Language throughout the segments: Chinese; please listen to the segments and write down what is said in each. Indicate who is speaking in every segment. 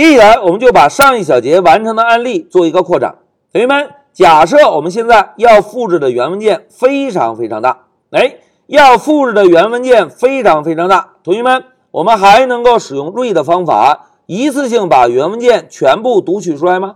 Speaker 1: 接下来，我们就把上一小节完成的案例做一个扩展。同学们，假设我们现在要复制的原文件非常非常大，哎，要复制的原文件非常非常大。同学们，我们还能够使用 read 方法一次性把原文件全部读取出来吗？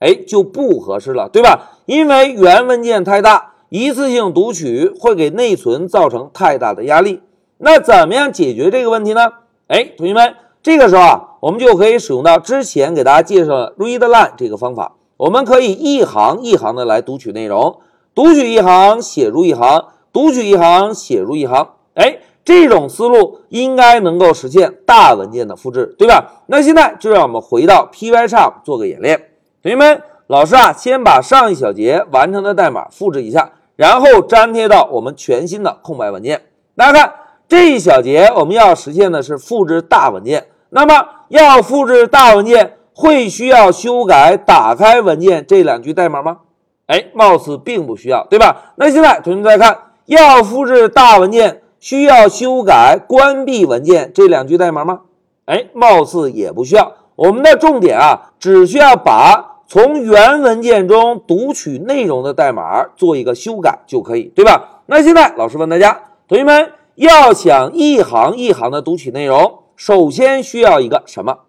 Speaker 1: 哎，就不合适了，对吧？因为原文件太大，一次性读取会给内存造成太大的压力。那怎么样解决这个问题呢？哎，同学们。这个时候啊，我们就可以使用到之前给大家介绍的 read line 这个方法。我们可以一行一行的来读取内容，读取一行写入一行，读取一行写入一行。哎，这种思路应该能够实现大文件的复制，对吧？那现在就让我们回到 Pycharm 做个演练。同学们，老师啊，先把上一小节完成的代码复制一下，然后粘贴到我们全新的空白文件。大家看这一小节，我们要实现的是复制大文件。那么要复制大文件，会需要修改打开文件这两句代码吗？哎，貌似并不需要，对吧？那现在同学们再看，要复制大文件，需要修改关闭文件这两句代码吗？哎，貌似也不需要。我们的重点啊，只需要把从原文件中读取内容的代码做一个修改就可以，对吧？那现在老师问大家，同学们要想一行一行的读取内容。首先需要一个什么？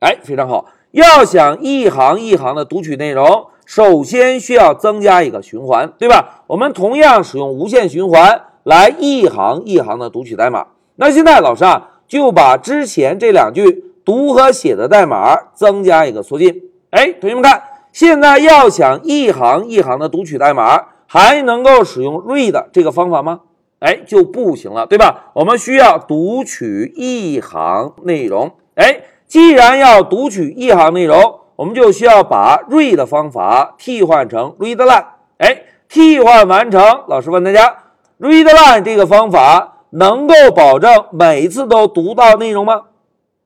Speaker 1: 哎，非常好。要想一行一行的读取内容，首先需要增加一个循环，对吧？我们同样使用无限循环来一行一行的读取代码。那现在老师啊，就把之前这两句读和写的代码增加一个缩进。哎，同学们看，现在要想一行一行的读取代码，还能够使用 read 这个方法吗？哎，就不行了，对吧？我们需要读取一行内容。哎，既然要读取一行内容，我们就需要把 read 方法替换成 read line。哎，替换完成，老师问大家，read line 这个方法能够保证每次都读到内容吗？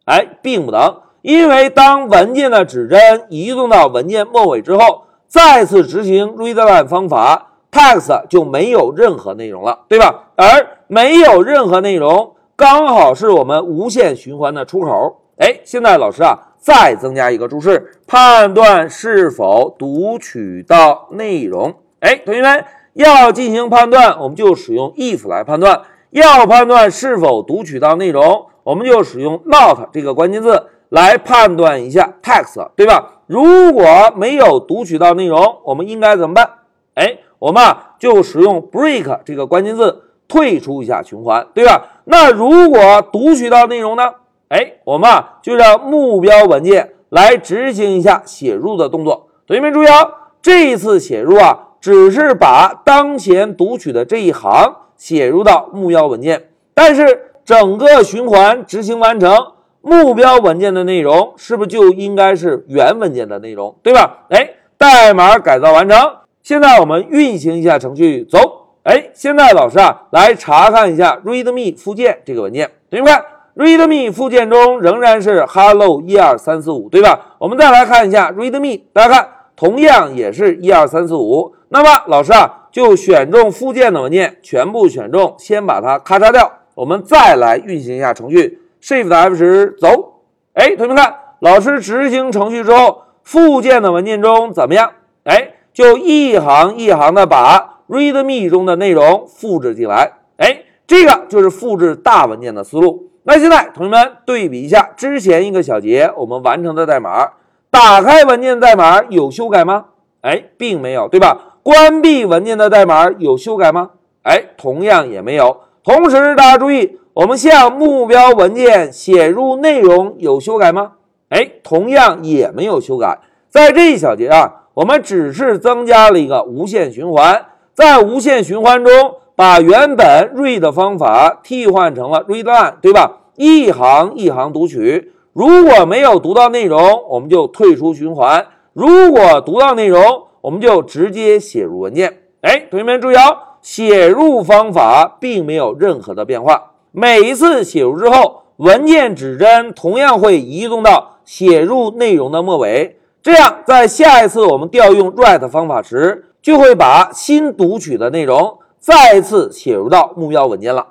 Speaker 1: 哎，并不能，因为当文件的指针移动到文件末尾之后，再次执行 read line 方法。Text 就没有任何内容了，对吧？而没有任何内容，刚好是我们无限循环的出口。哎，现在老师啊，再增加一个注释，判断是否读取到内容。哎，同学们要进行判断，我们就使用 if 来判断；要判断是否读取到内容，我们就使用 not 这个关键字来判断一下 text，对吧？如果没有读取到内容，我们应该怎么办？哎。我们啊就使用 break 这个关键字退出一下循环，对吧？那如果读取到内容呢？哎，我们啊就让目标文件来执行一下写入的动作。同学们注意啊，这一次写入啊只是把当前读取的这一行写入到目标文件，但是整个循环执行完成，目标文件的内容是不是就应该是原文件的内容，对吧？哎，代码改造完成。现在我们运行一下程序，走。哎，现在老师啊，来查看一下 README 附件这个文件。同学们，README 附件中仍然是 Hello 一二三四五，对吧？我们再来看一下 README，大家看，同样也是一二三四五。那么老师啊，就选中附件的文件，全部选中，先把它咔嚓掉。我们再来运行一下程序，Shift F 十，走。哎，同学们看，老师执行程序之后，附件的文件中怎么样？哎。就一行一行的把 README 中的内容复制进来，哎，这个就是复制大文件的思路。那现在同学们对比一下之前一个小节我们完成的代码，打开文件代码有修改吗？哎，并没有，对吧？关闭文件的代码有修改吗？哎，同样也没有。同时大家注意，我们向目标文件写入内容有修改吗？哎，同样也没有修改。在这一小节啊。我们只是增加了一个无限循环，在无限循环中，把原本 read 方法替换成了 read line，对吧？一行一行读取，如果没有读到内容，我们就退出循环；如果读到内容，我们就直接写入文件。哎，同学们注意哦，写入方法并没有任何的变化。每一次写入之后，文件指针同样会移动到写入内容的末尾。这样，在下一次我们调用 write 方法时，就会把新读取的内容再次写入到目标文件了。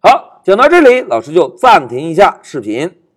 Speaker 1: 好，讲到这里，老师就暂停一下视频。